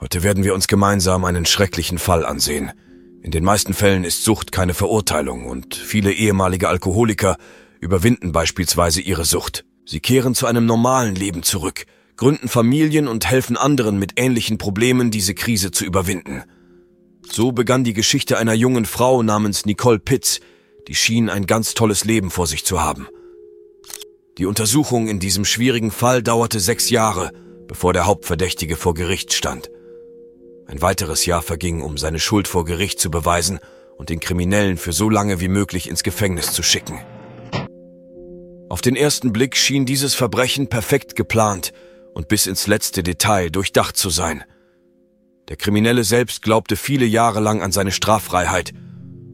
Heute werden wir uns gemeinsam einen schrecklichen Fall ansehen. In den meisten Fällen ist Sucht keine Verurteilung und viele ehemalige Alkoholiker überwinden beispielsweise ihre Sucht. Sie kehren zu einem normalen Leben zurück, gründen Familien und helfen anderen mit ähnlichen Problemen, diese Krise zu überwinden. So begann die Geschichte einer jungen Frau namens Nicole Pitts, die schien ein ganz tolles Leben vor sich zu haben. Die Untersuchung in diesem schwierigen Fall dauerte sechs Jahre, bevor der Hauptverdächtige vor Gericht stand. Ein weiteres Jahr verging, um seine Schuld vor Gericht zu beweisen und den Kriminellen für so lange wie möglich ins Gefängnis zu schicken. Auf den ersten Blick schien dieses Verbrechen perfekt geplant und bis ins letzte Detail durchdacht zu sein. Der Kriminelle selbst glaubte viele Jahre lang an seine Straffreiheit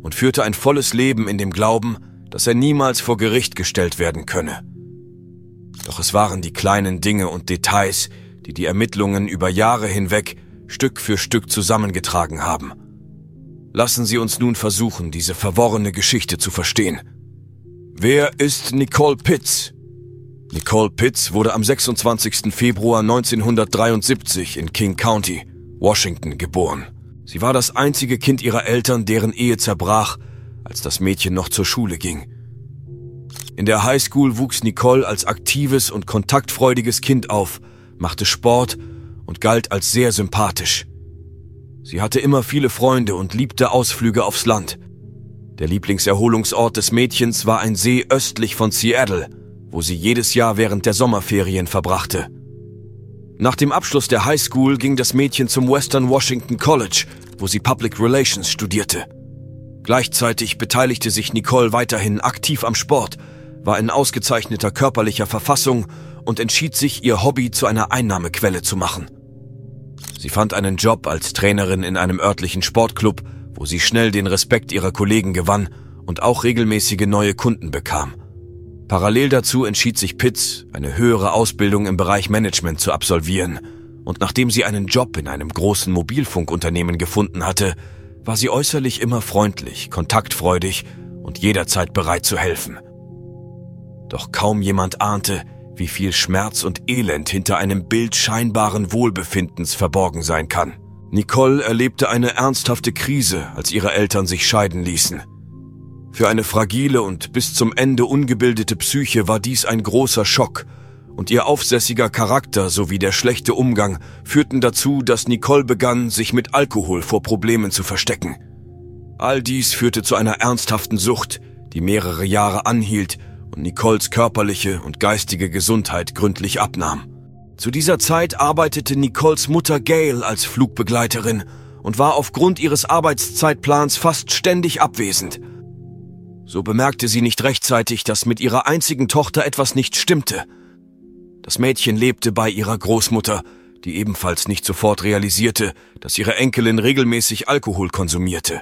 und führte ein volles Leben in dem Glauben, dass er niemals vor Gericht gestellt werden könne. Doch es waren die kleinen Dinge und Details, die die Ermittlungen über Jahre hinweg Stück für Stück zusammengetragen haben. Lassen Sie uns nun versuchen, diese verworrene Geschichte zu verstehen. Wer ist Nicole Pitts? Nicole Pitts wurde am 26. Februar 1973 in King County, Washington, geboren. Sie war das einzige Kind ihrer Eltern, deren Ehe zerbrach, als das Mädchen noch zur Schule ging. In der Highschool wuchs Nicole als aktives und kontaktfreudiges Kind auf, machte Sport und galt als sehr sympathisch. Sie hatte immer viele Freunde und liebte Ausflüge aufs Land. Der Lieblingserholungsort des Mädchens war ein See östlich von Seattle, wo sie jedes Jahr während der Sommerferien verbrachte. Nach dem Abschluss der High School ging das Mädchen zum Western Washington College, wo sie Public Relations studierte. Gleichzeitig beteiligte sich Nicole weiterhin aktiv am Sport, war in ausgezeichneter körperlicher Verfassung und entschied sich, ihr Hobby zu einer Einnahmequelle zu machen. Sie fand einen Job als Trainerin in einem örtlichen Sportclub, wo sie schnell den Respekt ihrer Kollegen gewann und auch regelmäßige neue Kunden bekam. Parallel dazu entschied sich Pitts, eine höhere Ausbildung im Bereich Management zu absolvieren, und nachdem sie einen Job in einem großen Mobilfunkunternehmen gefunden hatte, war sie äußerlich immer freundlich, kontaktfreudig und jederzeit bereit zu helfen. Doch kaum jemand ahnte, wie viel Schmerz und Elend hinter einem Bild scheinbaren Wohlbefindens verborgen sein kann. Nicole erlebte eine ernsthafte Krise, als ihre Eltern sich scheiden ließen. Für eine fragile und bis zum Ende ungebildete Psyche war dies ein großer Schock, und ihr aufsässiger Charakter sowie der schlechte Umgang führten dazu, dass Nicole begann, sich mit Alkohol vor Problemen zu verstecken. All dies führte zu einer ernsthaften Sucht, die mehrere Jahre anhielt und Nicoles körperliche und geistige Gesundheit gründlich abnahm. Zu dieser Zeit arbeitete Nicoles Mutter Gail als Flugbegleiterin und war aufgrund ihres Arbeitszeitplans fast ständig abwesend. So bemerkte sie nicht rechtzeitig, dass mit ihrer einzigen Tochter etwas nicht stimmte. Das Mädchen lebte bei ihrer Großmutter, die ebenfalls nicht sofort realisierte, dass ihre Enkelin regelmäßig Alkohol konsumierte.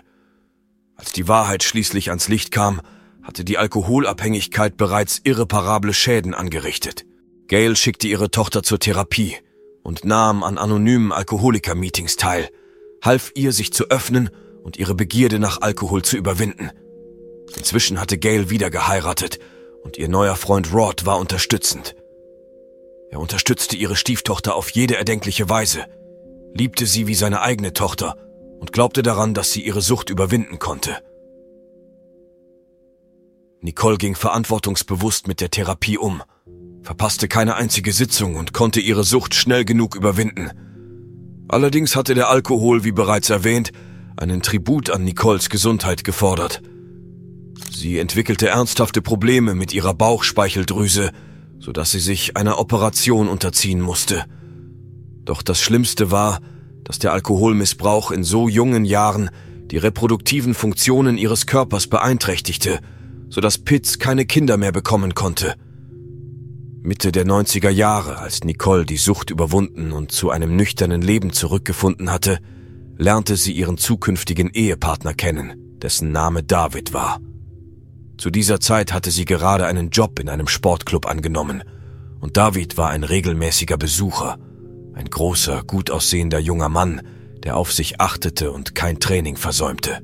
Als die Wahrheit schließlich ans Licht kam, hatte die Alkoholabhängigkeit bereits irreparable Schäden angerichtet. Gail schickte ihre Tochter zur Therapie und nahm an anonymen Alkoholiker-Meetings teil, half ihr, sich zu öffnen und ihre Begierde nach Alkohol zu überwinden. Inzwischen hatte Gail wieder geheiratet und ihr neuer Freund Rod war unterstützend. Er unterstützte ihre Stieftochter auf jede erdenkliche Weise, liebte sie wie seine eigene Tochter und glaubte daran, dass sie ihre Sucht überwinden konnte. Nicole ging verantwortungsbewusst mit der Therapie um, verpasste keine einzige Sitzung und konnte ihre Sucht schnell genug überwinden. Allerdings hatte der Alkohol, wie bereits erwähnt, einen Tribut an Nicoles Gesundheit gefordert. Sie entwickelte ernsthafte Probleme mit ihrer Bauchspeicheldrüse, sodass sie sich einer Operation unterziehen musste. Doch das Schlimmste war, dass der Alkoholmissbrauch in so jungen Jahren die reproduktiven Funktionen ihres Körpers beeinträchtigte – sodass Pitts keine Kinder mehr bekommen konnte. Mitte der 90er Jahre, als Nicole die Sucht überwunden und zu einem nüchternen Leben zurückgefunden hatte, lernte sie ihren zukünftigen Ehepartner kennen, dessen Name David war. Zu dieser Zeit hatte sie gerade einen Job in einem Sportclub angenommen, und David war ein regelmäßiger Besucher, ein großer, gut aussehender junger Mann, der auf sich achtete und kein Training versäumte.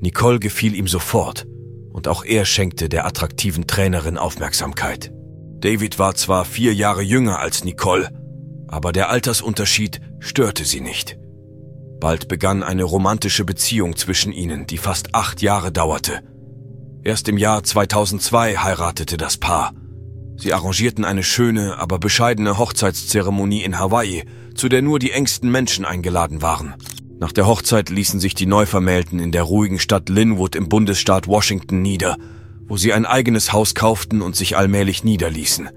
Nicole gefiel ihm sofort, und auch er schenkte der attraktiven Trainerin Aufmerksamkeit. David war zwar vier Jahre jünger als Nicole, aber der Altersunterschied störte sie nicht. Bald begann eine romantische Beziehung zwischen ihnen, die fast acht Jahre dauerte. Erst im Jahr 2002 heiratete das Paar. Sie arrangierten eine schöne, aber bescheidene Hochzeitszeremonie in Hawaii, zu der nur die engsten Menschen eingeladen waren. Nach der Hochzeit ließen sich die Neuvermählten in der ruhigen Stadt Linwood im Bundesstaat Washington nieder, wo sie ein eigenes Haus kauften und sich allmählich niederließen.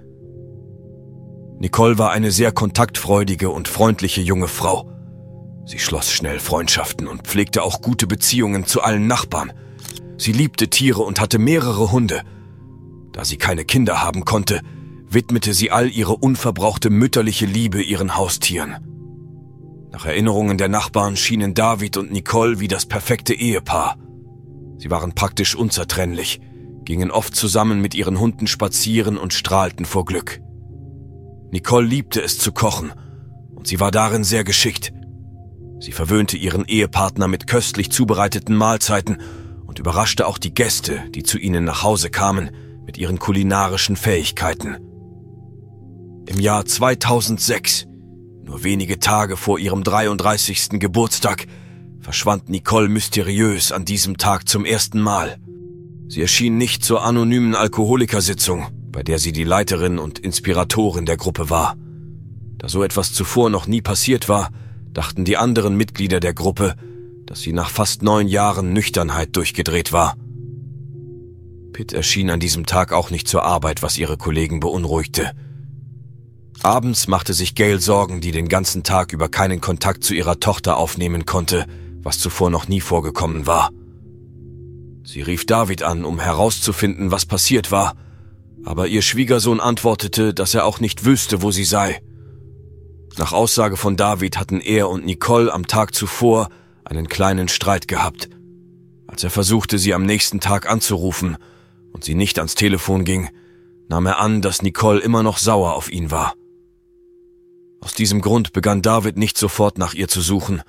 Nicole war eine sehr kontaktfreudige und freundliche junge Frau. Sie schloss schnell Freundschaften und pflegte auch gute Beziehungen zu allen Nachbarn. Sie liebte Tiere und hatte mehrere Hunde. Da sie keine Kinder haben konnte, widmete sie all ihre unverbrauchte mütterliche Liebe ihren Haustieren. Nach Erinnerungen der Nachbarn schienen David und Nicole wie das perfekte Ehepaar. Sie waren praktisch unzertrennlich, gingen oft zusammen mit ihren Hunden spazieren und strahlten vor Glück. Nicole liebte es zu kochen und sie war darin sehr geschickt. Sie verwöhnte ihren Ehepartner mit köstlich zubereiteten Mahlzeiten und überraschte auch die Gäste, die zu ihnen nach Hause kamen, mit ihren kulinarischen Fähigkeiten. Im Jahr 2006, nur wenige Tage vor ihrem 33. Geburtstag, verschwand Nicole mysteriös an diesem Tag zum ersten Mal. Sie erschien nicht zur anonymen Alkoholikersitzung, bei der sie die Leiterin und Inspiratorin der Gruppe war. Da so etwas zuvor noch nie passiert war, dachten die anderen Mitglieder der Gruppe, dass sie nach fast neun Jahren Nüchternheit durchgedreht war. Pitt erschien an diesem Tag auch nicht zur Arbeit, was ihre Kollegen beunruhigte. Abends machte sich Gail Sorgen, die den ganzen Tag über keinen Kontakt zu ihrer Tochter aufnehmen konnte, was zuvor noch nie vorgekommen war. Sie rief David an, um herauszufinden, was passiert war, aber ihr Schwiegersohn antwortete, dass er auch nicht wüsste, wo sie sei. Nach Aussage von David hatten er und Nicole am Tag zuvor einen kleinen Streit gehabt. Als er versuchte, sie am nächsten Tag anzurufen und sie nicht ans Telefon ging, nahm er an, dass Nicole immer noch sauer auf ihn war. Aus diesem Grund begann David nicht sofort nach ihr zu suchen,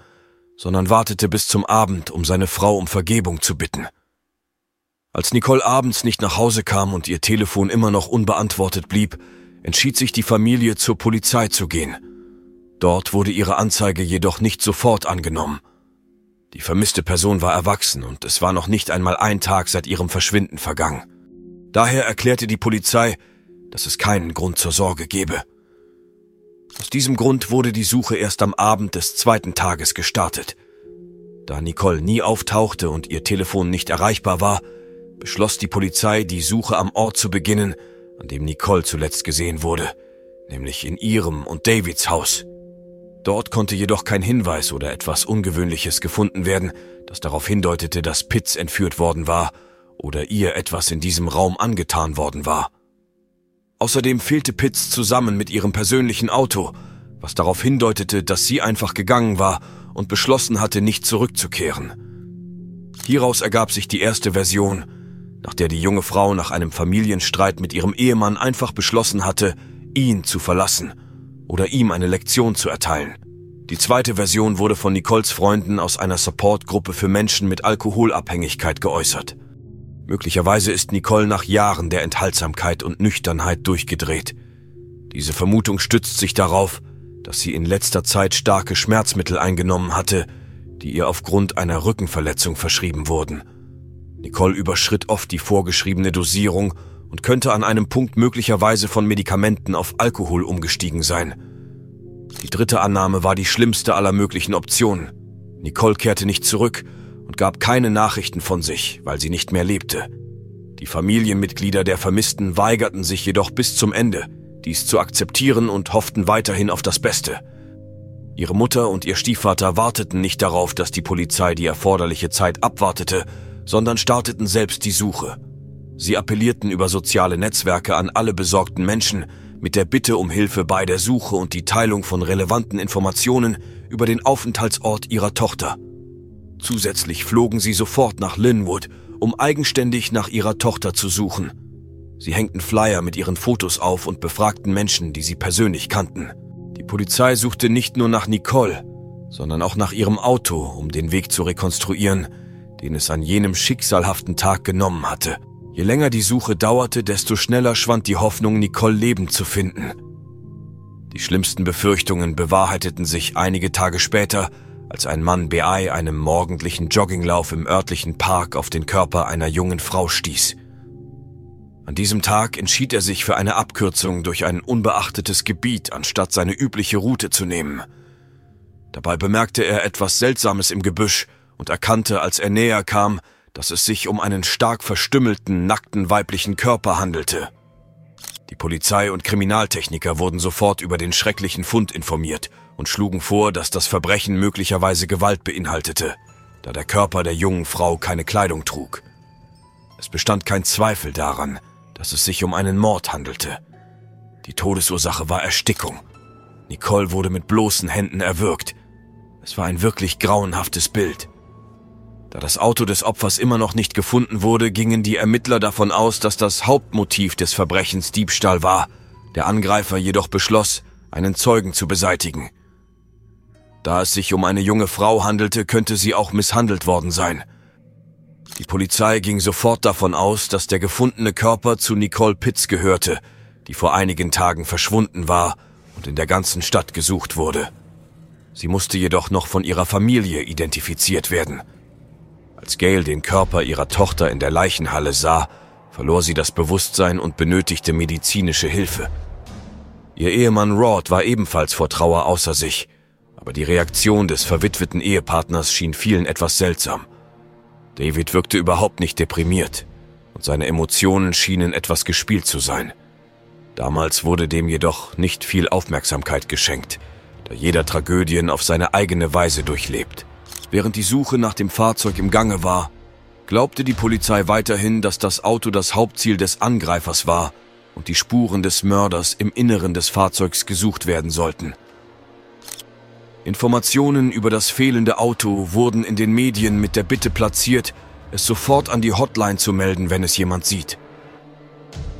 sondern wartete bis zum Abend, um seine Frau um Vergebung zu bitten. Als Nicole abends nicht nach Hause kam und ihr Telefon immer noch unbeantwortet blieb, entschied sich die Familie zur Polizei zu gehen. Dort wurde ihre Anzeige jedoch nicht sofort angenommen. Die vermisste Person war erwachsen und es war noch nicht einmal ein Tag seit ihrem Verschwinden vergangen. Daher erklärte die Polizei, dass es keinen Grund zur Sorge gebe. Aus diesem Grund wurde die Suche erst am Abend des zweiten Tages gestartet. Da Nicole nie auftauchte und ihr Telefon nicht erreichbar war, beschloss die Polizei, die Suche am Ort zu beginnen, an dem Nicole zuletzt gesehen wurde, nämlich in ihrem und Davids Haus. Dort konnte jedoch kein Hinweis oder etwas Ungewöhnliches gefunden werden, das darauf hindeutete, dass Pitts entführt worden war oder ihr etwas in diesem Raum angetan worden war. Außerdem fehlte Pitts zusammen mit ihrem persönlichen Auto, was darauf hindeutete, dass sie einfach gegangen war und beschlossen hatte, nicht zurückzukehren. Hieraus ergab sich die erste Version, nach der die junge Frau nach einem Familienstreit mit ihrem Ehemann einfach beschlossen hatte, ihn zu verlassen – oder ihm eine Lektion zu erteilen. Die zweite Version wurde von Nicoles Freunden aus einer Supportgruppe für Menschen mit Alkoholabhängigkeit geäußert. Möglicherweise ist Nicole nach Jahren der Enthaltsamkeit und Nüchternheit durchgedreht. Diese Vermutung stützt sich darauf, dass sie in letzter Zeit starke Schmerzmittel eingenommen hatte, die ihr aufgrund einer Rückenverletzung verschrieben wurden. Nicole überschritt oft die vorgeschriebene Dosierung und könnte an einem Punkt möglicherweise von Medikamenten auf Alkohol umgestiegen sein. Die dritte Annahme war die schlimmste aller möglichen Optionen. Nicole kehrte nicht zurück und gab keine Nachrichten von sich, weil sie nicht mehr lebte. Die Familienmitglieder der Vermissten weigerten sich jedoch bis zum Ende, dies zu akzeptieren und hofften weiterhin auf das Beste. Ihre Mutter und ihr Stiefvater warteten nicht darauf, dass die Polizei die erforderliche Zeit abwartete, sondern starteten selbst die Suche. Sie appellierten über soziale Netzwerke an alle besorgten Menschen mit der Bitte um Hilfe bei der Suche und die Teilung von relevanten Informationen über den Aufenthaltsort ihrer Tochter. Zusätzlich flogen sie sofort nach Linwood, um eigenständig nach ihrer Tochter zu suchen. Sie hängten Flyer mit ihren Fotos auf und befragten Menschen, die sie persönlich kannten. Die Polizei suchte nicht nur nach Nicole, sondern auch nach ihrem Auto, um den Weg zu rekonstruieren, den es an jenem schicksalhaften Tag genommen hatte. Je länger die Suche dauerte, desto schneller schwand die Hoffnung, Nicole lebend zu finden. Die schlimmsten Befürchtungen bewahrheiteten sich einige Tage später, als ein Mann bei einem morgendlichen Jogginglauf im örtlichen Park auf den Körper einer jungen Frau stieß. An diesem Tag entschied er sich für eine Abkürzung durch ein unbeachtetes Gebiet, anstatt seine übliche Route zu nehmen. Dabei bemerkte er etwas Seltsames im Gebüsch und erkannte, als er näher kam, dass es sich um einen stark verstümmelten, nackten weiblichen Körper handelte. Die Polizei und Kriminaltechniker wurden sofort über den schrecklichen Fund informiert und schlugen vor, dass das Verbrechen möglicherweise Gewalt beinhaltete, da der Körper der jungen Frau keine Kleidung trug. Es bestand kein Zweifel daran, dass es sich um einen Mord handelte. Die Todesursache war Erstickung. Nicole wurde mit bloßen Händen erwürgt. Es war ein wirklich grauenhaftes Bild. Da das Auto des Opfers immer noch nicht gefunden wurde, gingen die Ermittler davon aus, dass das Hauptmotiv des Verbrechens Diebstahl war. Der Angreifer jedoch beschloss, einen Zeugen zu beseitigen. Da es sich um eine junge Frau handelte, könnte sie auch misshandelt worden sein. Die Polizei ging sofort davon aus, dass der gefundene Körper zu Nicole Pitts gehörte, die vor einigen Tagen verschwunden war und in der ganzen Stadt gesucht wurde. Sie musste jedoch noch von ihrer Familie identifiziert werden. Als Gail den Körper ihrer Tochter in der Leichenhalle sah, verlor sie das Bewusstsein und benötigte medizinische Hilfe. Ihr Ehemann Rod war ebenfalls vor Trauer außer sich, aber die Reaktion des verwitweten Ehepartners schien vielen etwas seltsam. David wirkte überhaupt nicht deprimiert und seine Emotionen schienen etwas gespielt zu sein. Damals wurde dem jedoch nicht viel Aufmerksamkeit geschenkt, da jeder Tragödien auf seine eigene Weise durchlebt. Während die Suche nach dem Fahrzeug im Gange war, glaubte die Polizei weiterhin, dass das Auto das Hauptziel des Angreifers war und die Spuren des Mörders im Inneren des Fahrzeugs gesucht werden sollten. Informationen über das fehlende Auto wurden in den Medien mit der Bitte platziert, es sofort an die Hotline zu melden, wenn es jemand sieht.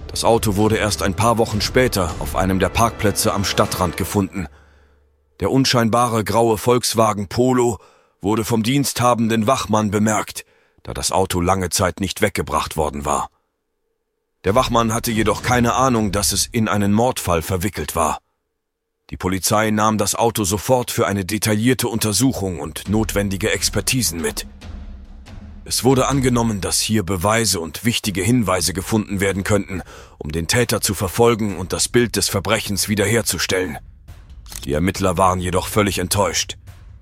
Das Auto wurde erst ein paar Wochen später auf einem der Parkplätze am Stadtrand gefunden. Der unscheinbare graue Volkswagen Polo wurde vom diensthabenden Wachmann bemerkt, da das Auto lange Zeit nicht weggebracht worden war. Der Wachmann hatte jedoch keine Ahnung, dass es in einen Mordfall verwickelt war. Die Polizei nahm das Auto sofort für eine detaillierte Untersuchung und notwendige Expertisen mit. Es wurde angenommen, dass hier Beweise und wichtige Hinweise gefunden werden könnten, um den Täter zu verfolgen und das Bild des Verbrechens wiederherzustellen. Die Ermittler waren jedoch völlig enttäuscht.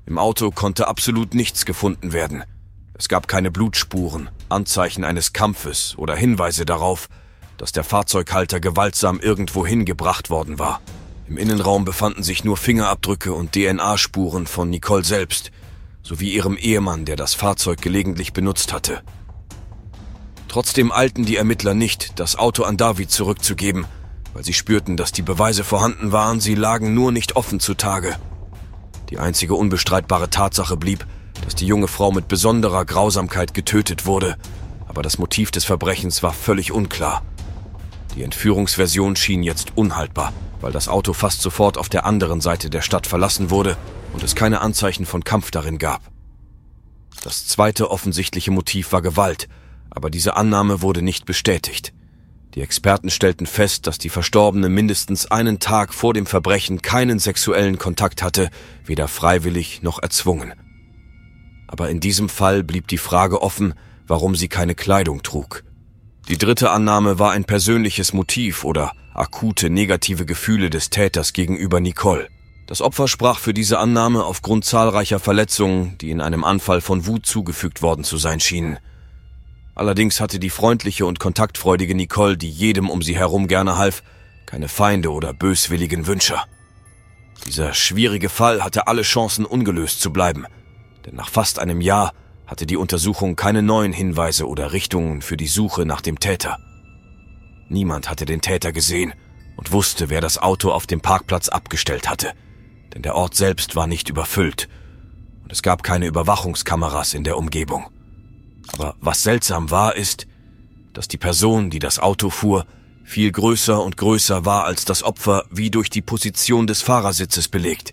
Im Auto konnte absolut nichts gefunden werden. Es gab keine Blutspuren, Anzeichen eines Kampfes oder Hinweise darauf, dass der Fahrzeughalter gewaltsam irgendwohin gebracht worden war. Im Innenraum befanden sich nur Fingerabdrücke und DNA-Spuren von Nicole selbst, sowie ihrem Ehemann, der das Fahrzeug gelegentlich benutzt hatte. Trotzdem eilten die Ermittler nicht, das Auto an David zurückzugeben, weil sie spürten, dass die Beweise vorhanden waren, sie lagen nur nicht offen zutage. Die einzige unbestreitbare Tatsache blieb, dass die junge Frau mit besonderer Grausamkeit getötet wurde, aber das Motiv des Verbrechens war völlig unklar. Die Entführungsversion schien jetzt unhaltbar, weil das Auto fast sofort auf der anderen Seite der Stadt verlassen wurde und es keine Anzeichen von Kampf darin gab. Das zweite offensichtliche Motiv war Gewalt, aber diese Annahme wurde nicht bestätigt. Die Experten stellten fest, dass die Verstorbene mindestens einen Tag vor dem Verbrechen keinen sexuellen Kontakt hatte, weder freiwillig noch erzwungen. Aber in diesem Fall blieb die Frage offen, warum sie keine Kleidung trug. Die dritte Annahme war ein persönliches Motiv oder akute negative Gefühle des Täters gegenüber Nicole. Das Opfer sprach für diese Annahme aufgrund zahlreicher Verletzungen, die in einem Anfall von Wut zugefügt worden zu sein schienen. Allerdings hatte die freundliche und kontaktfreudige Nicole, die jedem um sie herum gerne half, keine Feinde oder böswilligen Wünscher. Dieser schwierige Fall hatte alle Chancen ungelöst zu bleiben, denn nach fast einem Jahr hatte die Untersuchung keine neuen Hinweise oder Richtungen für die Suche nach dem Täter. Niemand hatte den Täter gesehen und wusste, wer das Auto auf dem Parkplatz abgestellt hatte, denn der Ort selbst war nicht überfüllt und es gab keine Überwachungskameras in der Umgebung. Aber was seltsam war, ist, dass die Person, die das Auto fuhr, viel größer und größer war als das Opfer, wie durch die Position des Fahrersitzes belegt.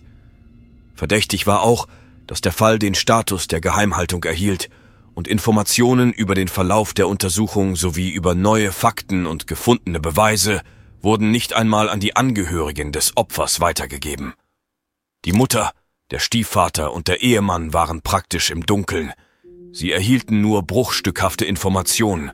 Verdächtig war auch, dass der Fall den Status der Geheimhaltung erhielt und Informationen über den Verlauf der Untersuchung sowie über neue Fakten und gefundene Beweise wurden nicht einmal an die Angehörigen des Opfers weitergegeben. Die Mutter, der Stiefvater und der Ehemann waren praktisch im Dunkeln. Sie erhielten nur bruchstückhafte Informationen,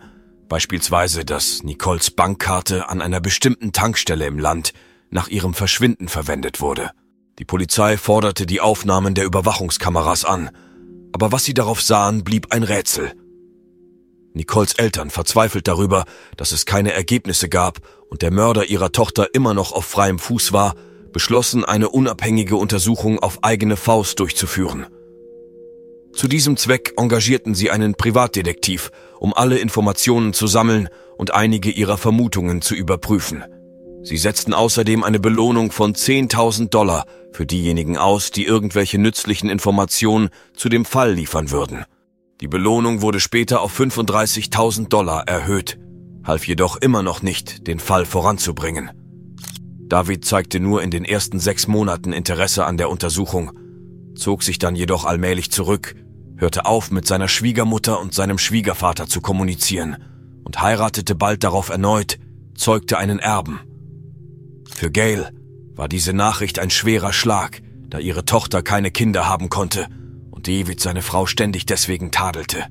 beispielsweise, dass Nicoles Bankkarte an einer bestimmten Tankstelle im Land nach ihrem Verschwinden verwendet wurde. Die Polizei forderte die Aufnahmen der Überwachungskameras an, aber was sie darauf sahen, blieb ein Rätsel. Nicoles Eltern, verzweifelt darüber, dass es keine Ergebnisse gab und der Mörder ihrer Tochter immer noch auf freiem Fuß war, beschlossen, eine unabhängige Untersuchung auf eigene Faust durchzuführen. Zu diesem Zweck engagierten sie einen Privatdetektiv, um alle Informationen zu sammeln und einige ihrer Vermutungen zu überprüfen. Sie setzten außerdem eine Belohnung von 10.000 Dollar für diejenigen aus, die irgendwelche nützlichen Informationen zu dem Fall liefern würden. Die Belohnung wurde später auf 35.000 Dollar erhöht, half jedoch immer noch nicht, den Fall voranzubringen. David zeigte nur in den ersten sechs Monaten Interesse an der Untersuchung, zog sich dann jedoch allmählich zurück, hörte auf, mit seiner Schwiegermutter und seinem Schwiegervater zu kommunizieren und heiratete bald darauf erneut, zeugte einen Erben. Für Gail war diese Nachricht ein schwerer Schlag, da ihre Tochter keine Kinder haben konnte und David seine Frau ständig deswegen tadelte.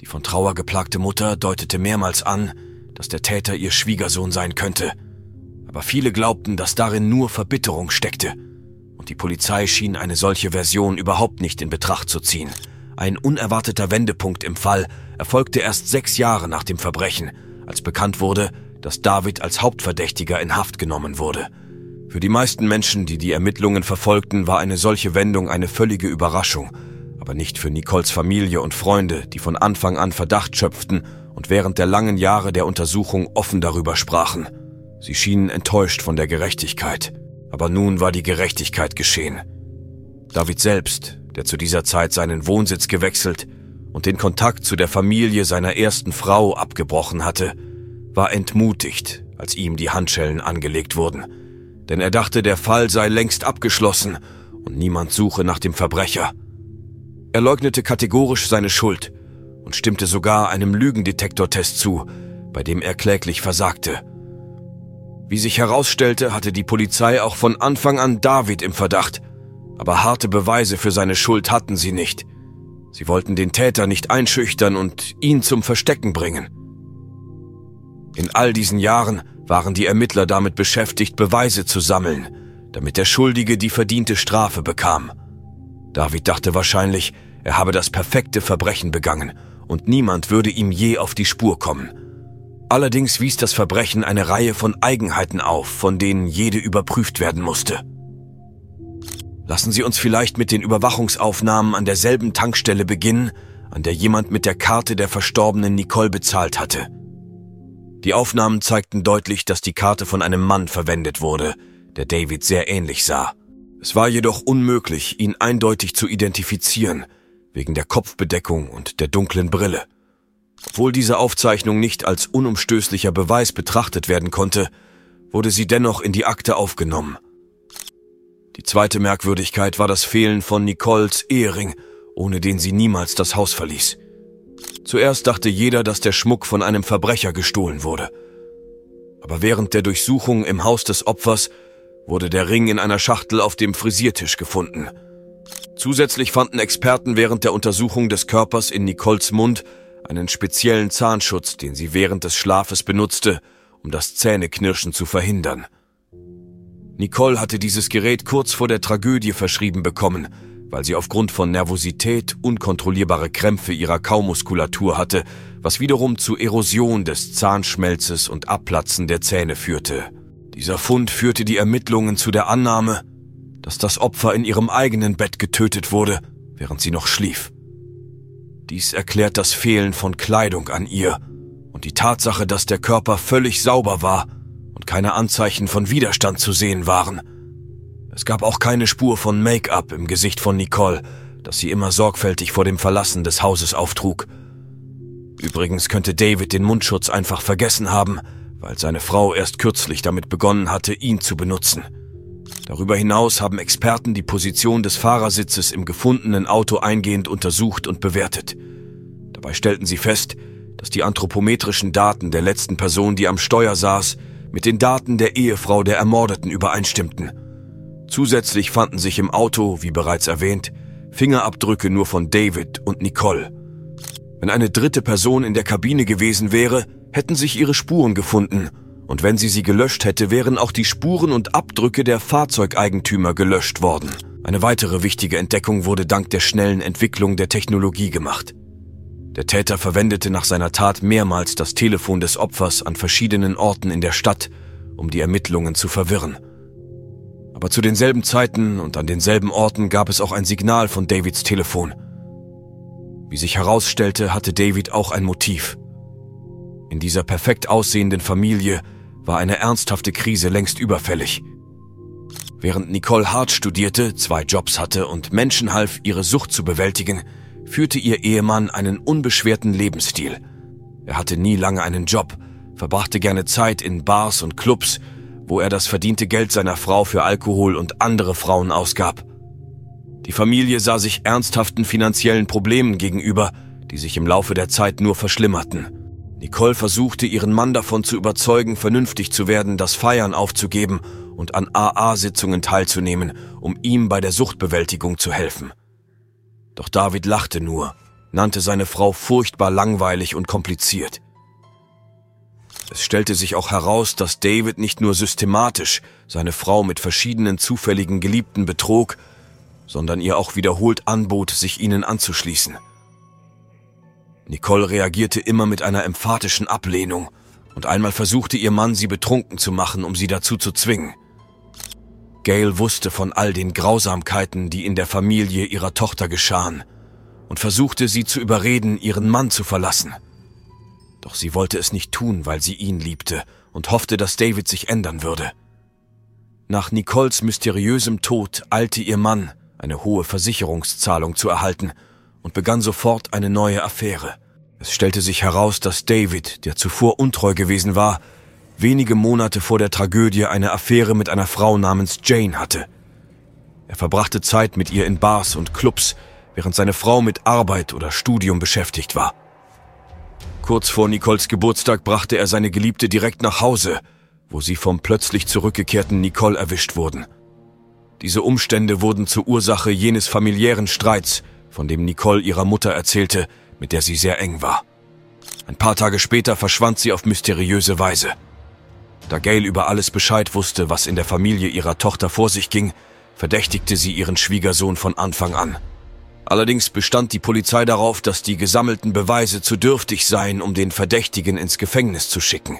Die von Trauer geplagte Mutter deutete mehrmals an, dass der Täter ihr Schwiegersohn sein könnte, aber viele glaubten, dass darin nur Verbitterung steckte, und die Polizei schien eine solche Version überhaupt nicht in Betracht zu ziehen. Ein unerwarteter Wendepunkt im Fall erfolgte erst sechs Jahre nach dem Verbrechen, als bekannt wurde, dass David als Hauptverdächtiger in Haft genommen wurde. Für die meisten Menschen, die die Ermittlungen verfolgten, war eine solche Wendung eine völlige Überraschung, aber nicht für Nicoles Familie und Freunde, die von Anfang an Verdacht schöpften und während der langen Jahre der Untersuchung offen darüber sprachen. Sie schienen enttäuscht von der Gerechtigkeit, aber nun war die Gerechtigkeit geschehen. David selbst, der zu dieser Zeit seinen Wohnsitz gewechselt und den Kontakt zu der Familie seiner ersten Frau abgebrochen hatte, war entmutigt, als ihm die Handschellen angelegt wurden, denn er dachte, der Fall sei längst abgeschlossen und niemand suche nach dem Verbrecher. Er leugnete kategorisch seine Schuld und stimmte sogar einem Lügendetektortest zu, bei dem er kläglich versagte. Wie sich herausstellte, hatte die Polizei auch von Anfang an David im Verdacht, aber harte Beweise für seine Schuld hatten sie nicht. Sie wollten den Täter nicht einschüchtern und ihn zum Verstecken bringen. In all diesen Jahren waren die Ermittler damit beschäftigt, Beweise zu sammeln, damit der Schuldige die verdiente Strafe bekam. David dachte wahrscheinlich, er habe das perfekte Verbrechen begangen und niemand würde ihm je auf die Spur kommen. Allerdings wies das Verbrechen eine Reihe von Eigenheiten auf, von denen jede überprüft werden musste. Lassen Sie uns vielleicht mit den Überwachungsaufnahmen an derselben Tankstelle beginnen, an der jemand mit der Karte der verstorbenen Nicole bezahlt hatte. Die Aufnahmen zeigten deutlich, dass die Karte von einem Mann verwendet wurde, der David sehr ähnlich sah. Es war jedoch unmöglich, ihn eindeutig zu identifizieren, wegen der Kopfbedeckung und der dunklen Brille. Obwohl diese Aufzeichnung nicht als unumstößlicher Beweis betrachtet werden konnte, wurde sie dennoch in die Akte aufgenommen. Die zweite Merkwürdigkeit war das Fehlen von Nicoles Ehering, ohne den sie niemals das Haus verließ. Zuerst dachte jeder, dass der Schmuck von einem Verbrecher gestohlen wurde. Aber während der Durchsuchung im Haus des Opfers wurde der Ring in einer Schachtel auf dem Frisiertisch gefunden. Zusätzlich fanden Experten während der Untersuchung des Körpers in Nicoles Mund einen speziellen Zahnschutz, den sie während des Schlafes benutzte, um das Zähneknirschen zu verhindern. Nicole hatte dieses Gerät kurz vor der Tragödie verschrieben bekommen, weil sie aufgrund von Nervosität unkontrollierbare Krämpfe ihrer Kaumuskulatur hatte, was wiederum zu Erosion des Zahnschmelzes und Abplatzen der Zähne führte. Dieser Fund führte die Ermittlungen zu der Annahme, dass das Opfer in ihrem eigenen Bett getötet wurde, während sie noch schlief. Dies erklärt das Fehlen von Kleidung an ihr und die Tatsache, dass der Körper völlig sauber war und keine Anzeichen von Widerstand zu sehen waren. Es gab auch keine Spur von Make-up im Gesicht von Nicole, das sie immer sorgfältig vor dem Verlassen des Hauses auftrug. Übrigens könnte David den Mundschutz einfach vergessen haben, weil seine Frau erst kürzlich damit begonnen hatte, ihn zu benutzen. Darüber hinaus haben Experten die Position des Fahrersitzes im gefundenen Auto eingehend untersucht und bewertet. Dabei stellten sie fest, dass die anthropometrischen Daten der letzten Person, die am Steuer saß, mit den Daten der Ehefrau der Ermordeten übereinstimmten. Zusätzlich fanden sich im Auto, wie bereits erwähnt, Fingerabdrücke nur von David und Nicole. Wenn eine dritte Person in der Kabine gewesen wäre, hätten sich ihre Spuren gefunden, und wenn sie sie gelöscht hätte, wären auch die Spuren und Abdrücke der Fahrzeugeigentümer gelöscht worden. Eine weitere wichtige Entdeckung wurde dank der schnellen Entwicklung der Technologie gemacht. Der Täter verwendete nach seiner Tat mehrmals das Telefon des Opfers an verschiedenen Orten in der Stadt, um die Ermittlungen zu verwirren. Aber zu denselben Zeiten und an denselben Orten gab es auch ein Signal von Davids Telefon. Wie sich herausstellte, hatte David auch ein Motiv. In dieser perfekt aussehenden Familie war eine ernsthafte Krise längst überfällig. Während Nicole hart studierte, zwei Jobs hatte und Menschen half, ihre Sucht zu bewältigen, führte ihr Ehemann einen unbeschwerten Lebensstil. Er hatte nie lange einen Job, verbrachte gerne Zeit in Bars und Clubs, wo er das verdiente Geld seiner Frau für Alkohol und andere Frauen ausgab. Die Familie sah sich ernsthaften finanziellen Problemen gegenüber, die sich im Laufe der Zeit nur verschlimmerten. Nicole versuchte ihren Mann davon zu überzeugen, vernünftig zu werden, das Feiern aufzugeben und an AA-Sitzungen teilzunehmen, um ihm bei der Suchtbewältigung zu helfen. Doch David lachte nur, nannte seine Frau furchtbar langweilig und kompliziert. Es stellte sich auch heraus, dass David nicht nur systematisch seine Frau mit verschiedenen zufälligen Geliebten betrog, sondern ihr auch wiederholt anbot, sich ihnen anzuschließen. Nicole reagierte immer mit einer emphatischen Ablehnung, und einmal versuchte ihr Mann, sie betrunken zu machen, um sie dazu zu zwingen. Gail wusste von all den Grausamkeiten, die in der Familie ihrer Tochter geschahen, und versuchte sie zu überreden, ihren Mann zu verlassen. Doch sie wollte es nicht tun, weil sie ihn liebte und hoffte, dass David sich ändern würde. Nach Nicoles mysteriösem Tod eilte ihr Mann, eine hohe Versicherungszahlung zu erhalten und begann sofort eine neue Affäre. Es stellte sich heraus, dass David, der zuvor untreu gewesen war, wenige Monate vor der Tragödie eine Affäre mit einer Frau namens Jane hatte. Er verbrachte Zeit mit ihr in Bars und Clubs, während seine Frau mit Arbeit oder Studium beschäftigt war. Kurz vor Nicoles Geburtstag brachte er seine Geliebte direkt nach Hause, wo sie vom plötzlich zurückgekehrten Nicole erwischt wurden. Diese Umstände wurden zur Ursache jenes familiären Streits, von dem Nicole ihrer Mutter erzählte, mit der sie sehr eng war. Ein paar Tage später verschwand sie auf mysteriöse Weise. Da Gail über alles Bescheid wusste, was in der Familie ihrer Tochter vor sich ging, verdächtigte sie ihren Schwiegersohn von Anfang an. Allerdings bestand die Polizei darauf, dass die gesammelten Beweise zu dürftig seien, um den Verdächtigen ins Gefängnis zu schicken.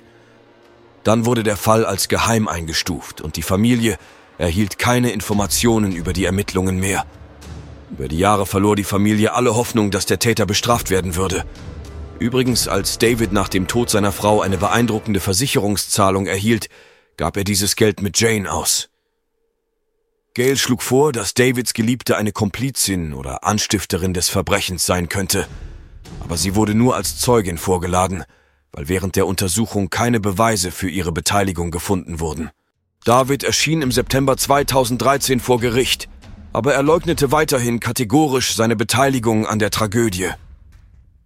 Dann wurde der Fall als geheim eingestuft und die Familie erhielt keine Informationen über die Ermittlungen mehr. Über die Jahre verlor die Familie alle Hoffnung, dass der Täter bestraft werden würde. Übrigens, als David nach dem Tod seiner Frau eine beeindruckende Versicherungszahlung erhielt, gab er dieses Geld mit Jane aus. Gail schlug vor, dass Davids Geliebte eine Komplizin oder Anstifterin des Verbrechens sein könnte, aber sie wurde nur als Zeugin vorgeladen, weil während der Untersuchung keine Beweise für ihre Beteiligung gefunden wurden. David erschien im September 2013 vor Gericht, aber er leugnete weiterhin kategorisch seine Beteiligung an der Tragödie.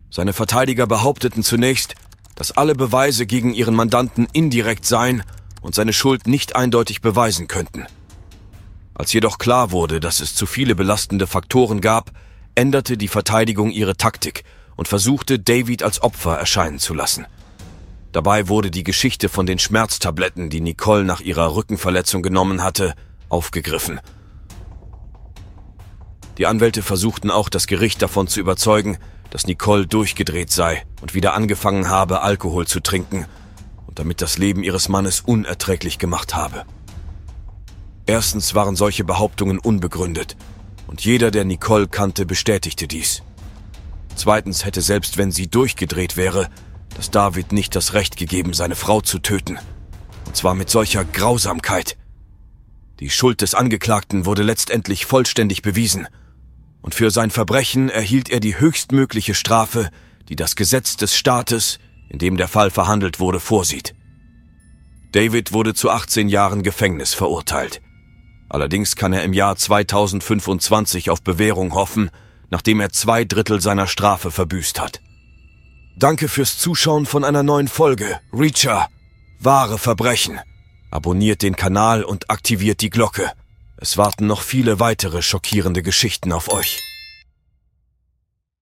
Seine Verteidiger behaupteten zunächst, dass alle Beweise gegen ihren Mandanten indirekt seien und seine Schuld nicht eindeutig beweisen könnten. Als jedoch klar wurde, dass es zu viele belastende Faktoren gab, änderte die Verteidigung ihre Taktik und versuchte, David als Opfer erscheinen zu lassen. Dabei wurde die Geschichte von den Schmerztabletten, die Nicole nach ihrer Rückenverletzung genommen hatte, aufgegriffen. Die Anwälte versuchten auch, das Gericht davon zu überzeugen, dass Nicole durchgedreht sei und wieder angefangen habe, Alkohol zu trinken und damit das Leben ihres Mannes unerträglich gemacht habe. Erstens waren solche Behauptungen unbegründet und jeder, der Nicole kannte, bestätigte dies. Zweitens hätte selbst wenn sie durchgedreht wäre, das David nicht das Recht gegeben, seine Frau zu töten. Und zwar mit solcher Grausamkeit. Die Schuld des Angeklagten wurde letztendlich vollständig bewiesen – und für sein Verbrechen erhielt er die höchstmögliche Strafe, die das Gesetz des Staates, in dem der Fall verhandelt wurde, vorsieht. David wurde zu 18 Jahren Gefängnis verurteilt. Allerdings kann er im Jahr 2025 auf Bewährung hoffen, nachdem er zwei Drittel seiner Strafe verbüßt hat. Danke fürs Zuschauen von einer neuen Folge. Reacher, Wahre Verbrechen. Abonniert den Kanal und aktiviert die Glocke. Es warten noch viele weitere schockierende Geschichten auf euch.